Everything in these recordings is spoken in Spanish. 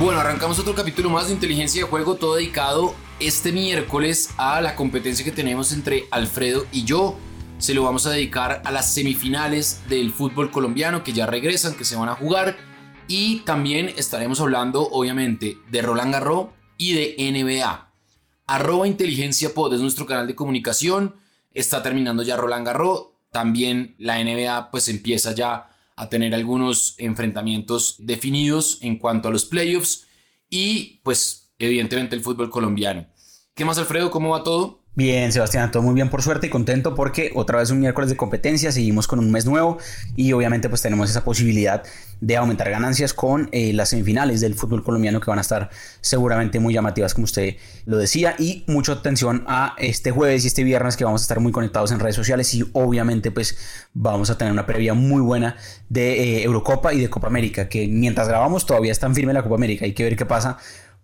Bueno, arrancamos otro capítulo más de inteligencia de juego, todo dedicado este miércoles a la competencia que tenemos entre Alfredo y yo. Se lo vamos a dedicar a las semifinales del fútbol colombiano que ya regresan, que se van a jugar. Y también estaremos hablando, obviamente, de Roland Garros y de NBA. Arroba Inteligencia Pod es nuestro canal de comunicación. Está terminando ya Roland Garros. También la NBA pues empieza ya a tener algunos enfrentamientos definidos en cuanto a los playoffs y pues evidentemente el fútbol colombiano. ¿Qué más Alfredo? ¿Cómo va todo? Bien, Sebastián, todo muy bien por suerte y contento porque otra vez un miércoles de competencia, seguimos con un mes nuevo y obviamente pues tenemos esa posibilidad de aumentar ganancias con eh, las semifinales del fútbol colombiano que van a estar seguramente muy llamativas como usted lo decía. Y mucha atención a este jueves y este viernes que vamos a estar muy conectados en redes sociales y obviamente pues vamos a tener una previa muy buena de eh, Eurocopa y de Copa América que mientras grabamos todavía está en firme la Copa América, hay que ver qué pasa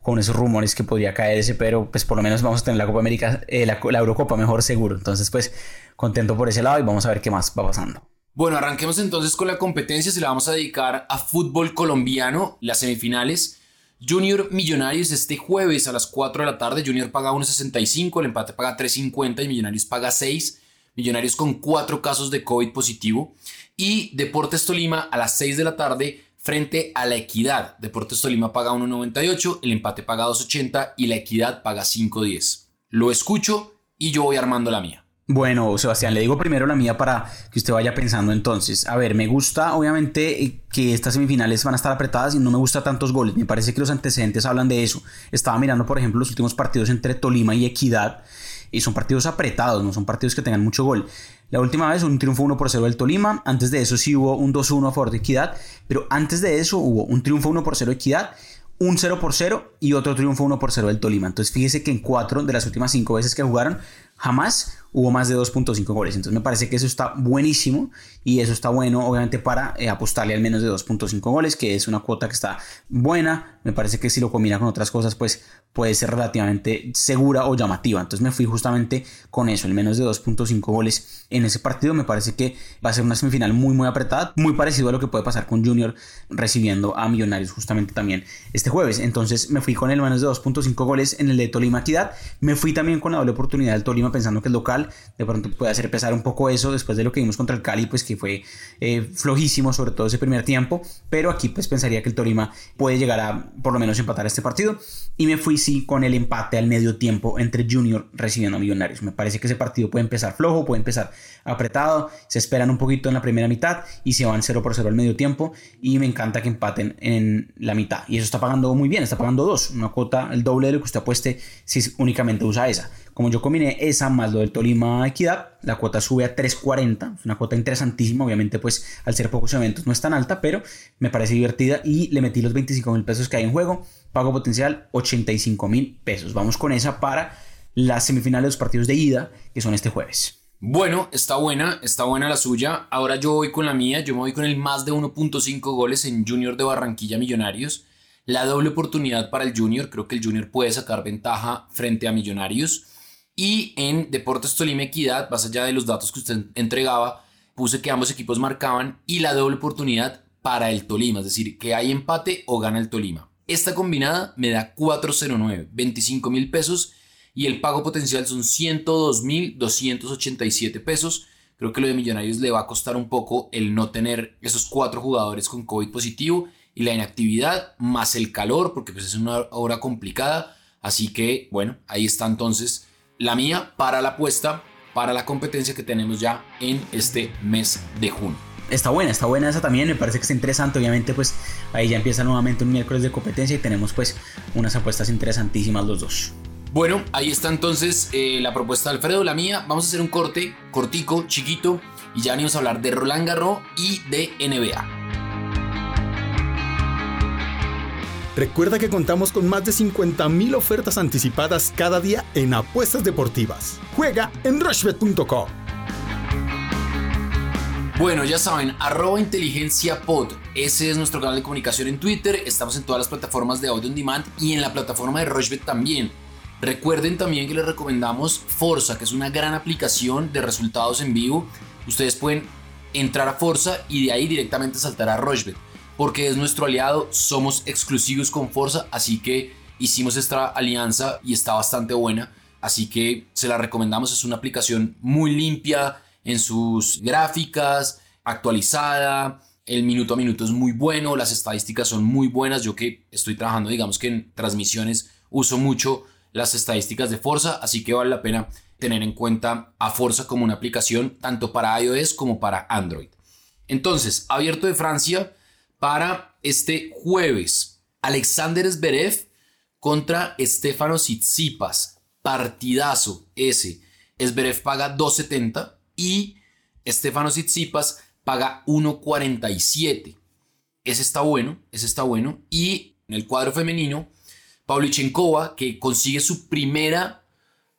con esos rumores que podría caerse, pero pues por lo menos vamos a tener la Copa América, eh, la, Eurocopa mejor seguro. Entonces pues contento por ese lado y vamos a ver qué más va pasando. Bueno, arranquemos entonces con la competencia, se la vamos a dedicar a fútbol colombiano, las semifinales. Junior Millonarios este jueves a las 4 de la tarde, Junior paga 1.65, el empate paga 3.50 y Millonarios paga 6. Millonarios con 4 casos de COVID positivo. Y Deportes Tolima a las 6 de la tarde, frente a la Equidad. Deportes Tolima paga 1.98, el empate paga 2.80 y la Equidad paga 5.10. Lo escucho y yo voy armando la mía. Bueno, Sebastián, le digo primero la mía para que usted vaya pensando entonces. A ver, me gusta obviamente que estas semifinales van a estar apretadas y no me gusta tantos goles. Me parece que los antecedentes hablan de eso. Estaba mirando, por ejemplo, los últimos partidos entre Tolima y Equidad y son partidos apretados, no son partidos que tengan mucho gol. La última vez un triunfo 1 por 0 del Tolima, antes de eso sí hubo un 2-1 a favor de Equidad, pero antes de eso hubo un triunfo 1 por 0 de Equidad, un 0 por 0 y otro triunfo 1 por 0 del Tolima. Entonces fíjese que en cuatro de las últimas cinco veces que jugaron, jamás hubo más de 2.5 goles. Entonces me parece que eso está buenísimo y eso está bueno obviamente para eh, apostarle al menos de 2.5 goles, que es una cuota que está buena. Me parece que si lo combina con otras cosas pues puede ser relativamente segura o llamativa. Entonces me fui justamente con eso, el menos de 2.5 goles en ese partido. Me parece que va a ser una semifinal muy muy apretada, muy parecido a lo que puede pasar con Junior recibiendo a Millonarios justamente también este jueves. Entonces me fui con el menos de 2.5 goles en el de Tolima Equidad. Me fui también con la doble oportunidad del Tolima pensando que es local de pronto puede hacer pesar un poco eso después de lo que vimos contra el Cali, pues que fue eh, flojísimo, sobre todo ese primer tiempo, pero aquí pues pensaría que el Torima puede llegar a por lo menos empatar este partido. Y me fui sí con el empate al medio tiempo entre Junior recibiendo a Millonarios. Me parece que ese partido puede empezar flojo, puede empezar apretado, se esperan un poquito en la primera mitad y se van 0 por 0 al medio tiempo. Y me encanta que empaten en la mitad. Y eso está pagando muy bien, está pagando dos, una cuota el doble de lo que usted apueste si únicamente usa esa. Como yo combiné esa más lo del Tolima Equidad, la cuota sube a 3.40. Es una cuota interesantísima. Obviamente, pues al ser pocos eventos no es tan alta, pero me parece divertida y le metí los 25 mil pesos que hay en juego. Pago potencial 85 mil pesos. Vamos con esa para las semifinales de los partidos de ida, que son este jueves. Bueno, está buena, está buena la suya. Ahora yo voy con la mía. Yo me voy con el más de 1.5 goles en Junior de Barranquilla Millonarios. La doble oportunidad para el Junior. Creo que el Junior puede sacar ventaja frente a Millonarios. Y en Deportes Tolima Equidad, más allá de los datos que usted entregaba, puse que ambos equipos marcaban y la doble oportunidad para el Tolima, es decir, que hay empate o gana el Tolima. Esta combinada me da 409, 25 mil pesos y el pago potencial son 102 mil 287 pesos. Creo que lo de Millonarios le va a costar un poco el no tener esos cuatro jugadores con COVID positivo y la inactividad más el calor, porque pues es una hora complicada. Así que bueno, ahí está entonces la mía para la apuesta, para la competencia que tenemos ya en este mes de junio. Está buena, está buena esa también, me parece que está interesante, obviamente pues ahí ya empieza nuevamente un miércoles de competencia y tenemos pues unas apuestas interesantísimas los dos. Bueno, ahí está entonces eh, la propuesta de Alfredo, la mía. Vamos a hacer un corte cortico, chiquito, y ya venimos a hablar de Roland Garros y de NBA. Recuerda que contamos con más de 50.000 ofertas anticipadas cada día en apuestas deportivas. Juega en rushbet.com. Bueno, ya saben, arroba inteligencia pod. Ese es nuestro canal de comunicación en Twitter. Estamos en todas las plataformas de audio on demand y en la plataforma de Rushbet también. Recuerden también que les recomendamos Forza, que es una gran aplicación de resultados en vivo. Ustedes pueden entrar a Forza y de ahí directamente saltar a Rushbet. Porque es nuestro aliado, somos exclusivos con Forza, así que hicimos esta alianza y está bastante buena. Así que se la recomendamos, es una aplicación muy limpia en sus gráficas, actualizada, el minuto a minuto es muy bueno, las estadísticas son muy buenas. Yo que estoy trabajando, digamos que en transmisiones, uso mucho las estadísticas de Forza, así que vale la pena tener en cuenta a Forza como una aplicación tanto para iOS como para Android. Entonces, abierto de Francia para este jueves, Alexander Zverev contra Estefano Tsitsipas, partidazo ese. Zverev paga 2.70 y Estefano Tsitsipas paga 1.47. Ese está bueno, ese está bueno. Y en el cuadro femenino, Pavlyuchenkova, que consigue su primera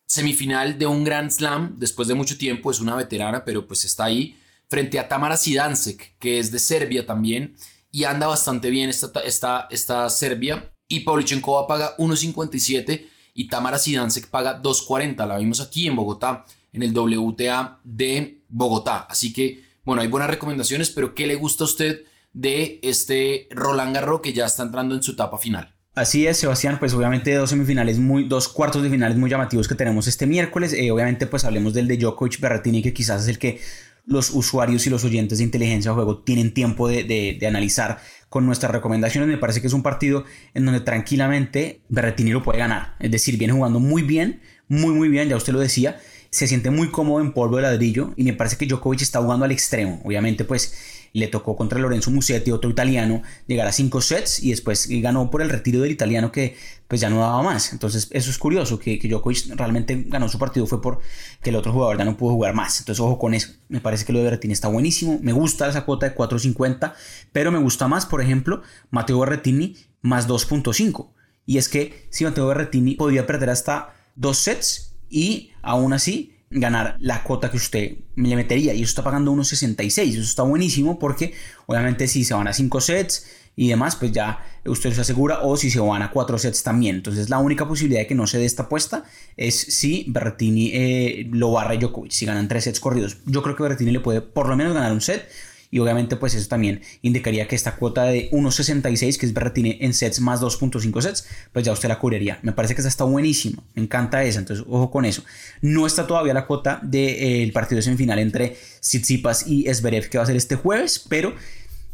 semifinal de un Grand Slam después de mucho tiempo, es una veterana, pero pues está ahí, frente a Tamara Sidansek, que es de Serbia también, y anda bastante bien esta, esta, esta Serbia. Y Pavlyuchenkova paga 1.57 y Tamara Sidansek paga 2.40. La vimos aquí en Bogotá, en el WTA de Bogotá. Así que bueno, hay buenas recomendaciones, pero ¿qué le gusta a usted de este Roland Garros que ya está entrando en su etapa final? Así es, Sebastián, pues obviamente dos semifinales muy, dos cuartos de finales muy llamativos que tenemos este miércoles. Eh, obviamente, pues hablemos del de Djokovic Berrettini, que quizás es el que los usuarios y los oyentes de inteligencia de juego tienen tiempo de, de, analizar con nuestras recomendaciones. Me parece que es un partido en donde tranquilamente Berrettini lo puede ganar. Es decir, viene jugando muy bien, muy, muy bien, ya usted lo decía se siente muy cómodo en polvo de ladrillo y me parece que Djokovic está jugando al extremo. Obviamente, pues le tocó contra Lorenzo Musetti, otro italiano, llegar a cinco sets y después ganó por el retiro del italiano que pues ya no daba más. Entonces eso es curioso, que, que Djokovic realmente ganó su partido fue por que el otro jugador ya no pudo jugar más. Entonces ojo con eso. Me parece que lo de Berrettini está buenísimo. Me gusta esa cuota de 4.50, pero me gusta más, por ejemplo, Mateo Berrettini más 2.5. Y es que si Mateo Berrettini podía perder hasta dos sets y aún así ganar la cuota que usted le metería. Y eso está pagando 1.66 eso está buenísimo porque obviamente si se van a 5 sets y demás pues ya usted se asegura. O si se van a 4 sets también. Entonces la única posibilidad de que no se dé esta apuesta es si Berrettini eh, lo barra Djokovic. Si ganan 3 sets corridos. Yo creo que Berrettini le puede por lo menos ganar un set y obviamente pues eso también indicaría que esta cuota de 1.66 que es Berrettini en sets más 2.5 sets pues ya usted la cubriría. Me parece que esa está buenísima me encanta esa entonces ojo con eso. No está todavía la cuota del partido semifinal entre Tsitsipas y Esberev que va a ser este jueves pero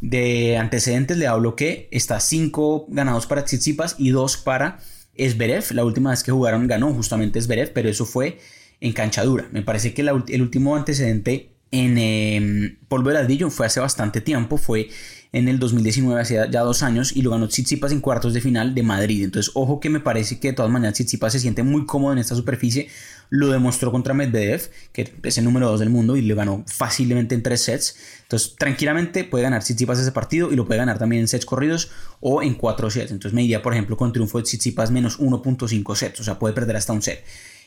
de antecedentes le hablo que está 5 ganados para Tsitsipas y 2 para Esberev la última vez que jugaron ganó justamente Esberev pero eso fue en canchadura me parece que el último antecedente en eh, polvo de ladrillo fue hace bastante tiempo, fue en el 2019, hace ya dos años, y lo ganó Tsitsipas en cuartos de final de Madrid. Entonces, ojo que me parece que de todas maneras Tsitsipas se siente muy cómodo en esta superficie. Lo demostró contra Medvedev, que es el número 2 del mundo, y le ganó fácilmente en tres sets. Entonces, tranquilamente puede ganar Tsitsipas ese partido y lo puede ganar también en sets corridos o en cuatro sets. Entonces, me iría, por ejemplo, con triunfo de Tsitsipas menos 1.5 sets, o sea, puede perder hasta un set.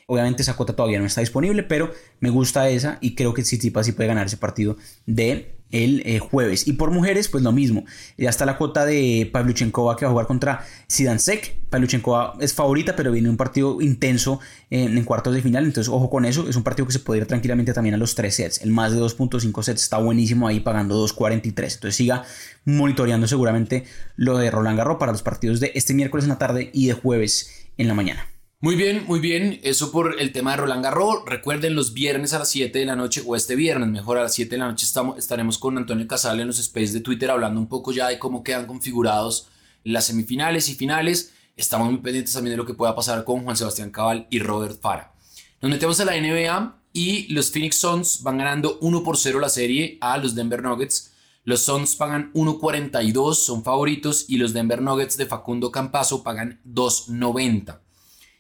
Obviamente esa cuota todavía no está disponible, pero me gusta esa y creo que Tsitsipas sí puede ganar ese partido de el eh, jueves. Y por mujeres, pues lo mismo. Ya está la cuota de Pavlyuchenkova que va a jugar contra Sidansek. Pavlyuchenkova es favorita, pero viene un partido intenso en, cuartos de final. Entonces, ojo con eso. Es un partido que se puede ir tranquilamente también a los 3 sets. El más de 2.5 sets está buenísimo ahí pagando 2.43. Entonces, siga monitoreando seguramente lo de Roland Garros para los partidos de este miércoles en la tarde y de jueves en la mañana. Muy bien, muy bien. Eso por el tema de Roland Garros. Recuerden, los viernes a las 7 de la noche, o este viernes, mejor a las 7 de la noche, estamos, estaremos con Antonio Casal en los spaces de Twitter hablando un poco ya de cómo quedan configurados las semifinales y finales. Estamos muy pendientes también de lo que pueda pasar con Juan Sebastián Cabal y Robert Fara. Nos metemos a la NBA y los Phoenix Suns van ganando 1 por 0 la serie a los Denver Nuggets. Los Suns pagan 1.42, son favoritos, y los Denver Nuggets de Facundo Campazo pagan 2.90.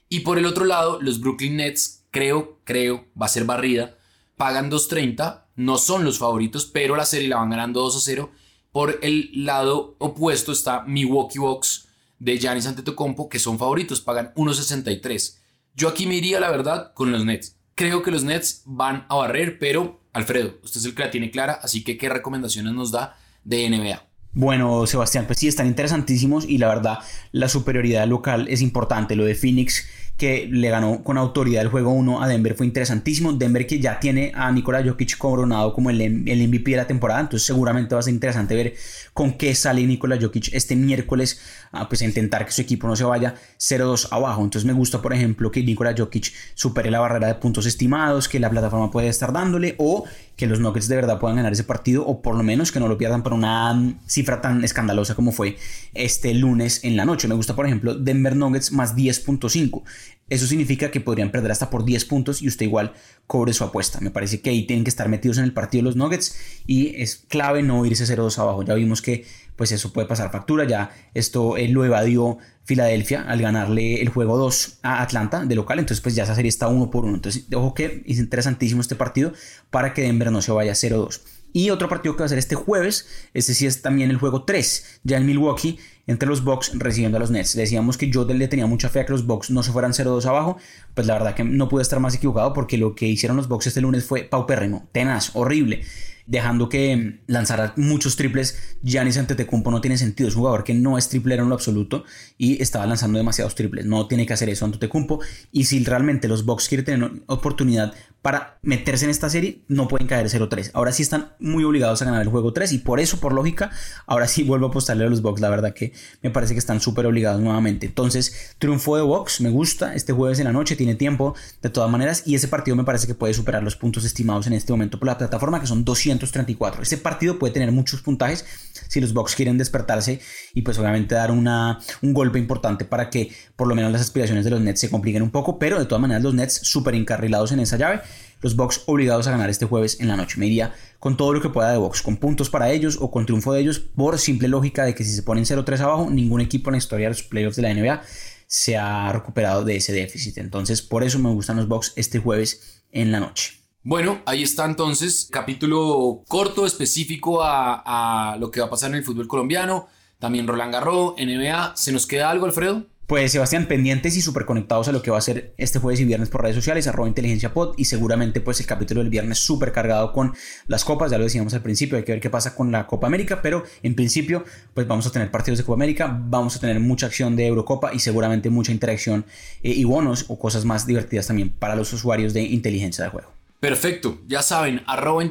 Y por el otro lado, los Brooklyn Nets, creo, creo, va a ser barrida, pagan 2.30, no son los favoritos, pero la serie la van ganando 2 a 0. Por el lado opuesto está Milwaukee Bucks de Giannis Antetokounmpo, que son favoritos, pagan 1.63. Yo aquí me iría, la verdad, con los Nets. Creo que los Nets van a barrer, pero Alfredo, usted es el que la tiene clara, así que ¿qué recomendaciones nos da de NBA? Bueno, Sebastián, pues sí, están interesantísimos y la verdad la superioridad local es importante. Lo de Phoenix que le ganó con autoridad el juego 1 a Denver fue interesantísimo. Denver que ya tiene a Nikola Jokic coronado como el, MVP de la temporada, entonces seguramente va a ser interesante ver con qué sale Nikola Jokic este miércoles a, pues, a intentar que su equipo no se vaya 0-2 abajo. Entonces me gusta, por ejemplo, que Nikola Jokic supere la barrera de puntos estimados que la plataforma puede estar dándole o que los Nuggets de verdad puedan ganar ese partido o por lo menos que no lo pierdan por una cifra tan escandalosa como fue este lunes en la noche. Me gusta, por ejemplo, Denver Nuggets más 10.5. Eso significa que podrían perder hasta por 10 puntos y usted igual cobre su apuesta. Me parece que ahí tienen que estar metidos en el partido los Nuggets y es clave no irse 0-2 abajo. Ya vimos que pues eso puede pasar factura. Ya esto él lo evadió Filadelfia al ganarle el juego 2 a Atlanta de local. Entonces pues ya esa serie está uno por uno. Entonces ojo que es interesantísimo este partido para que Denver no se vaya 0-2. Y otro partido que va a ser este jueves, este sí es también el juego 3, ya en Milwaukee, entre los Bucks recibiendo a los Nets. Decíamos que yo le tenía mucha fe a que los Bucks no se fueran 0-2 abajo, pues la verdad que no pude estar más equivocado porque lo que hicieron los Bucks este lunes fue paupérrimo, tenaz, horrible dejando que lanzara muchos triples. Giannis Antetokounmpo no tiene sentido, es un jugador que no es triplero en lo absoluto y estaba lanzando demasiados triples. No tiene que hacer eso Antetokounmpo y si realmente los Bucks quieren tener oportunidad para meterse en esta serie, no pueden caer 0-3. Ahora sí están muy obligados a ganar el juego 3 y por eso, por lógica, ahora sí vuelvo a apostarle a los Bucks. La verdad que me parece que están súper obligados nuevamente. Entonces, triunfo de Bucks, me gusta. Este jueves en la noche tiene tiempo de todas maneras y ese partido me parece que puede superar los puntos estimados en este momento por la plataforma, que son 234. Este partido puede tener muchos puntajes si los Bucks quieren despertarse y pues obviamente dar una, un golpe importante para que por lo menos las aspiraciones de los Nets se compliquen un poco, pero de todas maneras los Nets súper encarrilados en esa llave los Bucks obligados a ganar este jueves en la noche. Me iría con todo lo que pueda de Bucks, con puntos para ellos o con triunfo de ellos, por simple lógica de que si se ponen 0-3 abajo, ningún equipo en la historia de los playoffs de la NBA se ha recuperado de ese déficit. Entonces, por eso me gustan los Bucks este jueves en la noche. Bueno, ahí está entonces, capítulo corto, específico a, lo que va a pasar en el fútbol colombiano. También Roland Garros, NBA. ¿Se nos queda algo, Alfredo? Pues Sebastián, pendientes y súper conectados a lo que va a ser este jueves y viernes por redes sociales, arroba inteligencia pod y seguramente pues el capítulo del viernes súper cargado con las copas, ya lo decíamos al principio, hay que ver qué pasa con la Copa América, pero en principio pues vamos a tener partidos de Copa América, vamos a tener mucha acción de Eurocopa y seguramente mucha interacción eh, y bonos o cosas más divertidas también para los usuarios de inteligencia de juego. Perfecto, ya saben, arroba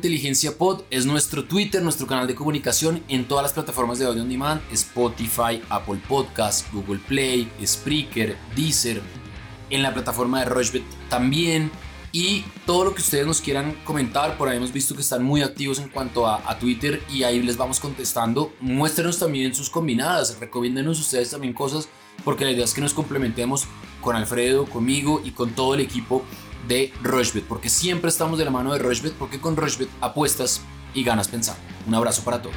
es nuestro Twitter, nuestro canal de comunicación en todas las plataformas de audio on demand, Spotify, Apple Podcast, Google Play, Spreaker, Deezer, en la plataforma de Rochebet también. Y todo lo que ustedes nos quieran comentar, por ahí hemos visto que están muy activos en cuanto a, a Twitter y ahí les vamos contestando. Muéstrenos también sus combinadas, recomiéndenos ustedes también cosas, porque la idea es que nos complementemos con Alfredo, conmigo y con todo el equipo de Rochebet, porque siempre estamos de la mano de Rochebet, porque con Rochebet apuestas y ganas pensando. Un abrazo para todos.